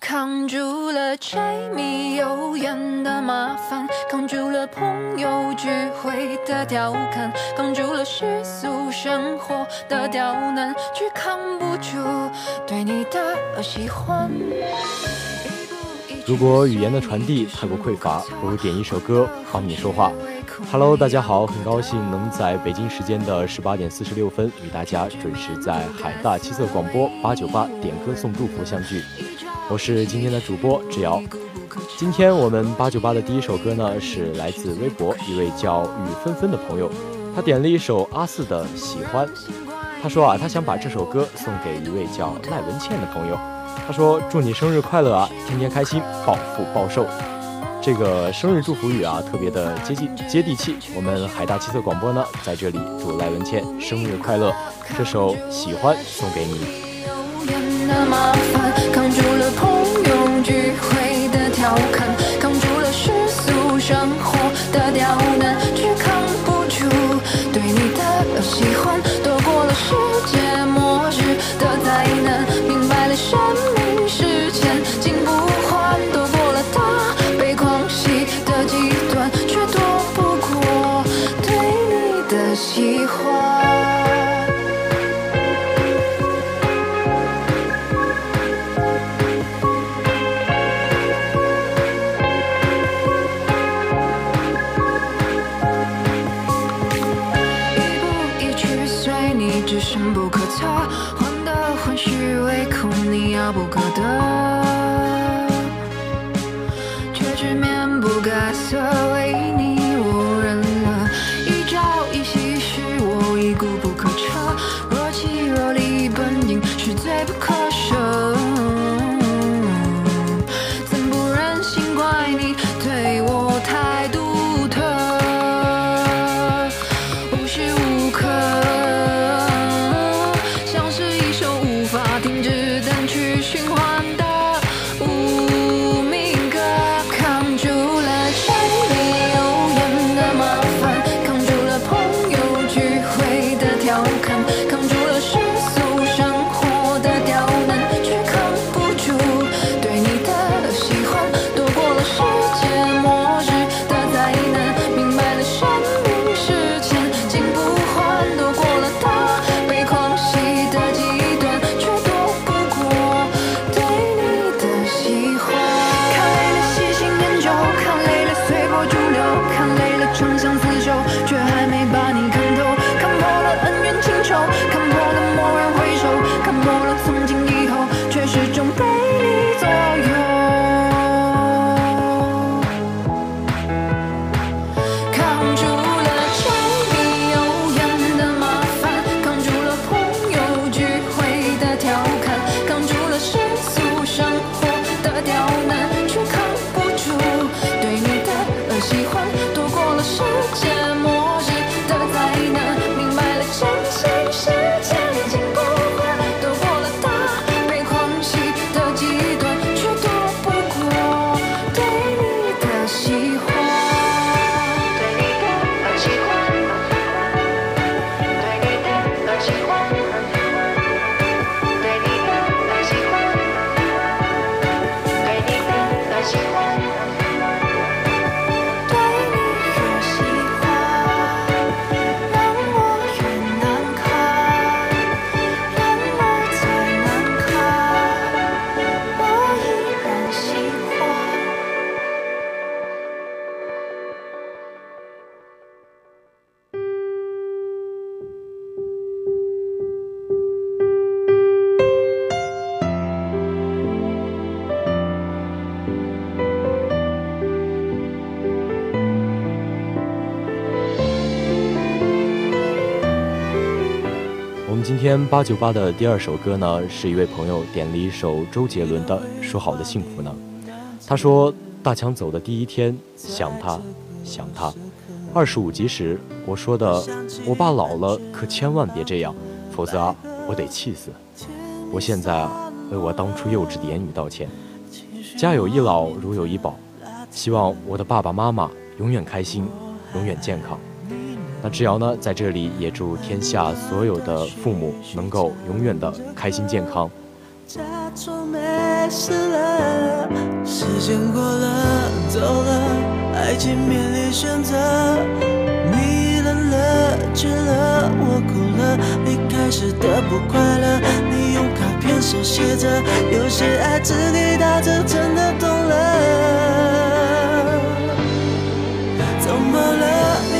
扛住了柴米油盐的麻烦，扛住了朋友聚会的调侃，扛住了世俗生活的刁难，却扛不住对你的喜欢。如果语言的传递太过匮乏，不如点一首歌帮你说话。Hello，大家好，很高兴能在北京时间的十八点四十六分与大家准时在海大七色广播八九八点歌送祝福相聚。我是今天的主播志瑶。今天我们八九八的第一首歌呢，是来自微博一位叫雨纷纷的朋友，他点了一首阿四的《喜欢》。他说啊，他想把这首歌送给一位叫赖文倩的朋友。他说：“祝你生日快乐啊，天天开心，暴富暴瘦。”这个生日祝福语啊，特别的接地接地气。我们海大七色广播呢，在这里祝赖文倩生日快乐。这首《喜欢》送给你。天八九八的第二首歌呢，是一位朋友点了一首周杰伦的《说好的幸福呢》。他说：“大强走的第一天，想他，想他。二十五集时，我说的，我爸老了，可千万别这样，否则，我得气死。我现在啊，为我当初幼稚的言语道歉。家有一老，如有一宝，希望我的爸爸妈妈永远开心，永远健康。”那志瑶呢，在这里也祝天下所有的父母能够永远的开心健康。假装没事了，时间过了，走了，爱情面临选择。你冷了，倦了，我哭了。离开时的不快乐，你用卡片手写着，有些爱只给到这，真的懂了。怎么了？你累了，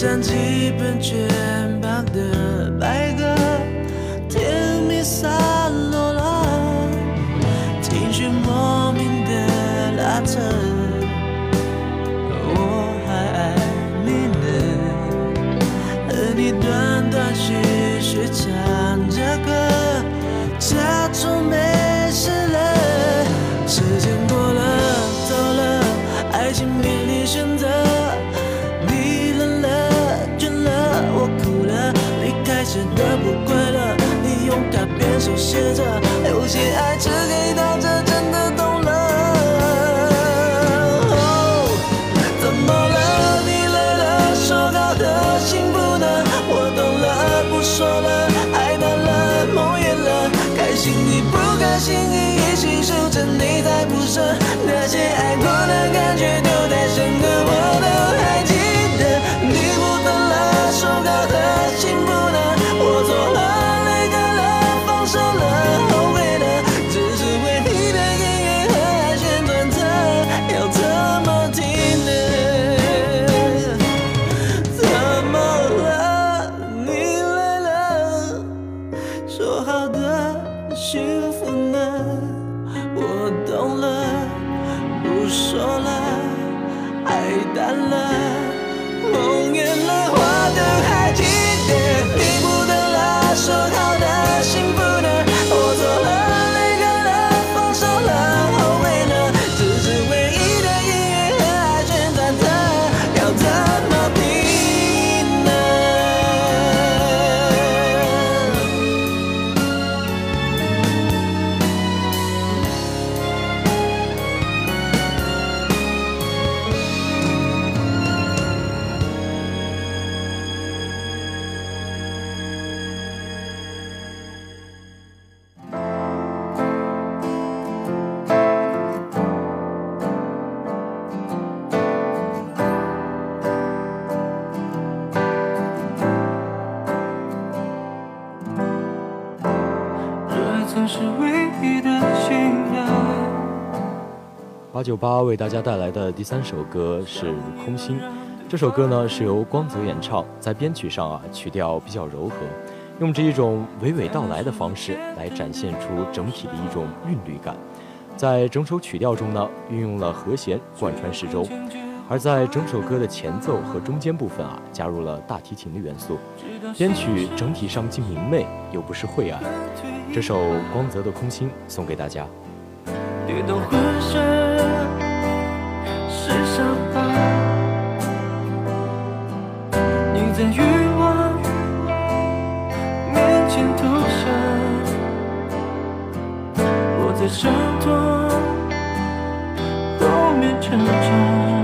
我想起本全榜的学着，有些爱只给到这，真的懂了。怎么了？你累了，说好的幸福呢？我懂了，不说了，爱淡了，梦远了。开心与不开心，八九八为大家带来的第三首歌是《空心》，这首歌呢是由光泽演唱，在编曲上啊曲调比较柔和，用着一种娓娓道来的方式来展现出整体的一种韵律感。在整首曲调中呢，运用了和弦贯穿始终，而在整首歌的前奏和中间部分啊，加入了大提琴的元素，编曲整体上既明媚又不失晦暗。这首光泽的《空心》送给大家。跌倒浑身是伤疤，你在欲望面前投降，我在伤痛后面成长。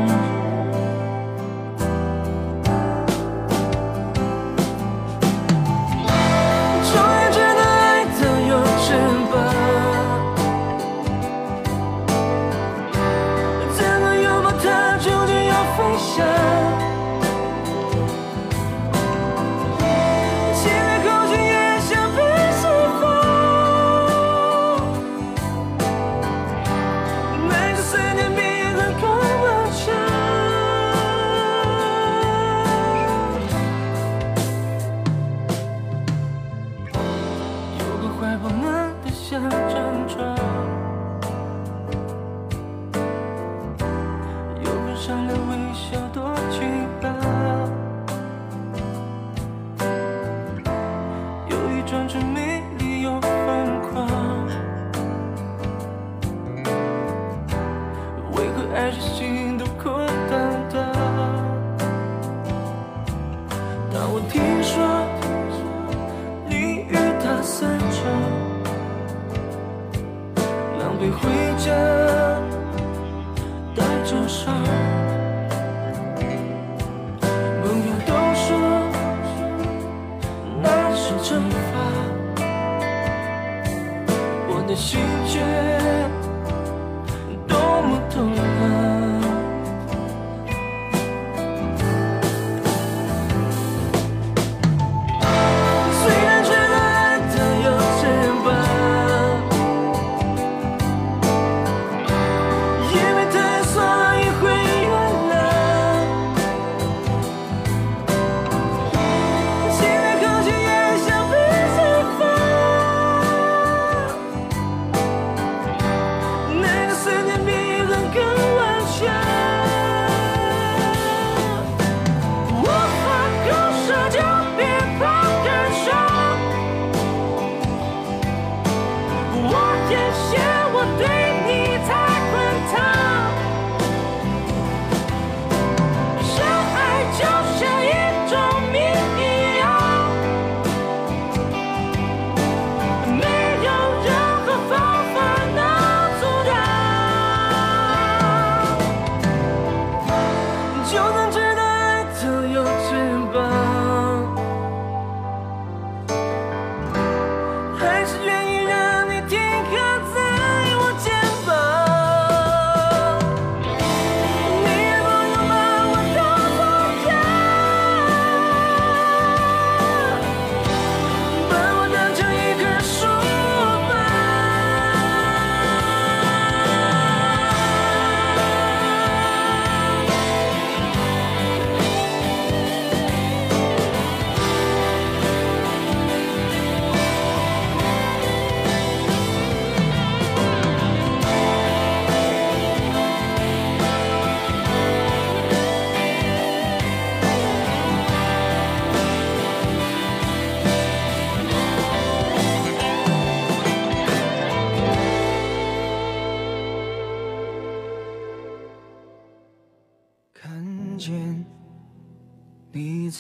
感觉多么痛。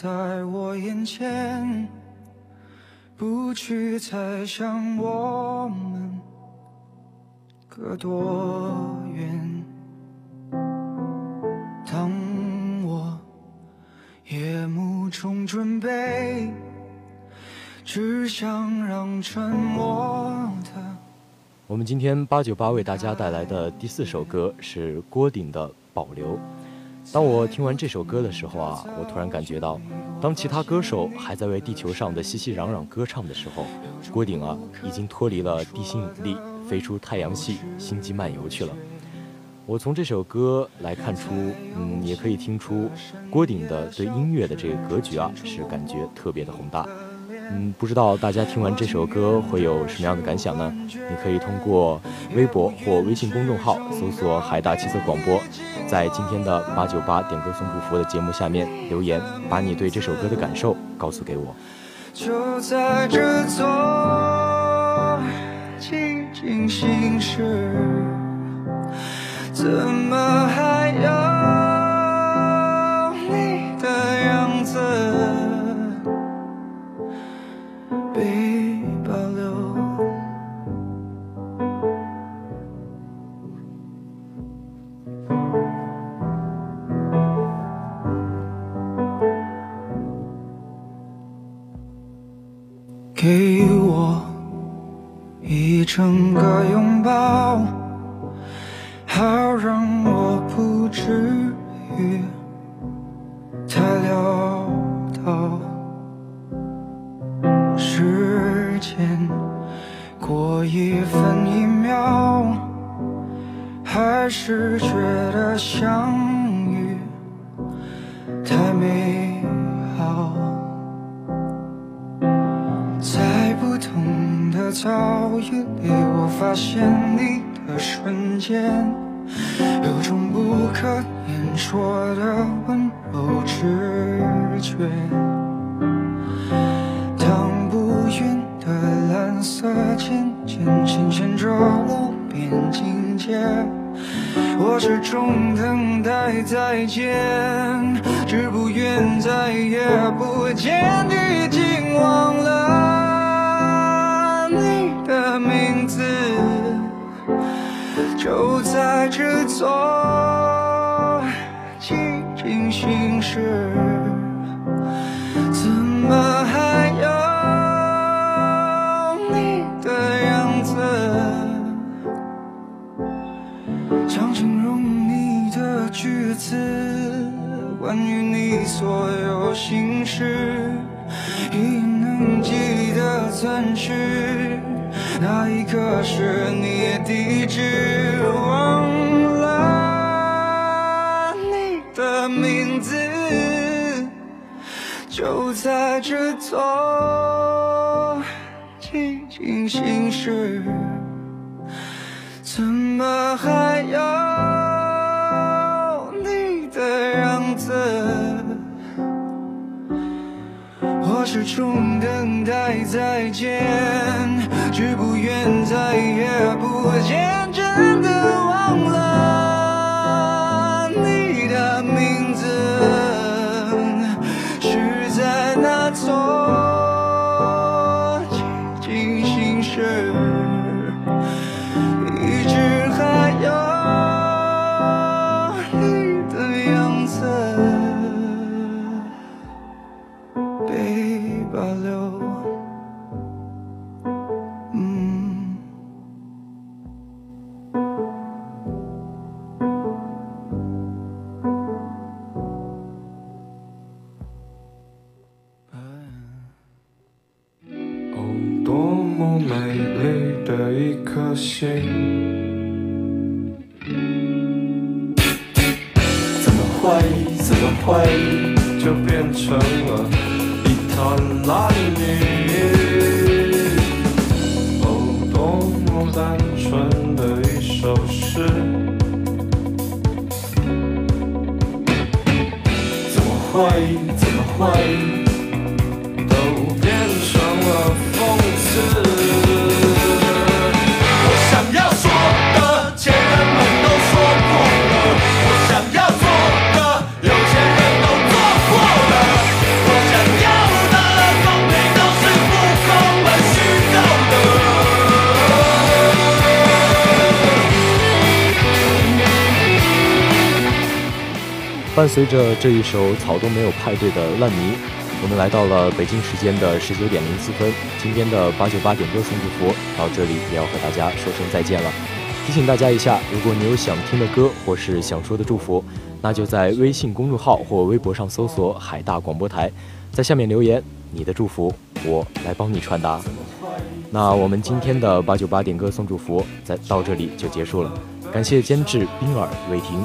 在我眼前，不去猜想我们隔多远。当我夜幕中准备，只想让沉默的。我们今天八九八为大家带来的第四首歌是郭顶的《保留》。当我听完这首歌的时候啊，我突然感觉到，当其他歌手还在为地球上的熙熙攘攘歌唱的时候，郭顶啊已经脱离了地心引力，飞出太阳系，星际漫游去了。我从这首歌来看出，嗯，也可以听出郭顶的对音乐的这个格局啊，是感觉特别的宏大。嗯，不知道大家听完这首歌会有什么样的感想呢？你可以通过微博或微信公众号搜索“海大七色广播”，在今天的八九八点歌送祝福的节目下面留言，把你对这首歌的感受告诉给我。就在这座寂静心事，怎么还有蓝色渐渐侵蚀着无边境界，我始终等待再见，只不愿再也不见，已经忘了你的名字，就在这座寂静心事，关于你所有心事，已能记得曾是那一刻是你地址，忘了你的名字，就在这座寂静心事。怎么还有始终等待再见，却不愿再也不见，一颗心，怎么会，怎么会就变成了一滩烂泥？哦，多么单纯的一首诗，怎么会，怎么会？伴随着这一首《草东没有派对》的烂泥，我们来到了北京时间的十九点零四分。今天的八九八点歌送祝福到这里也要和大家说声再见了。提醒大家一下，如果你有想听的歌或是想说的祝福，那就在微信公众号或微博上搜索“海大广播台”，在下面留言你的祝福，我来帮你传达。那我们今天的八九八点歌送祝福在到这里就结束了，感谢监制冰儿、伟霆，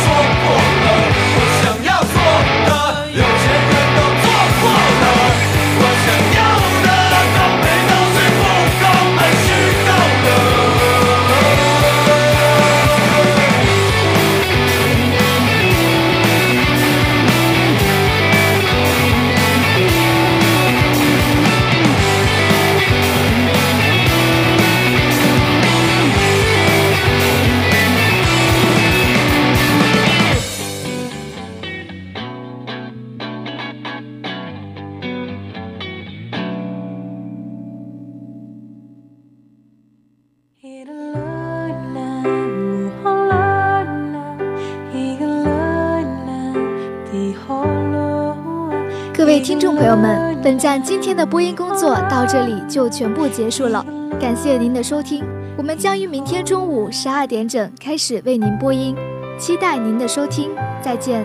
各位听众朋友们本站今天的播音工作到这里就全部结束了感谢您的收听我们将于明天中午十二点整开始为您播音期待您的收听再见。